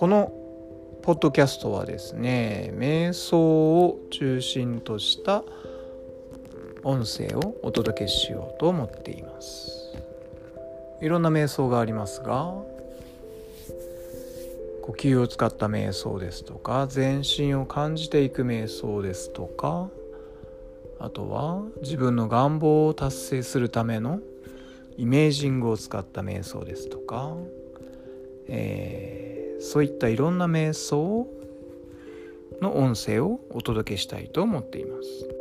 このポッドキャストはですね瞑想を中心とした音声をお届けしようと思っています。いろんな瞑想がありますが呼吸を使った瞑想ですとか全身を感じていく瞑想ですとかあとは自分の願望を達成するためのイメージングを使った瞑想ですとか、えー、そういったいろんな瞑想の音声をお届けしたいと思っています。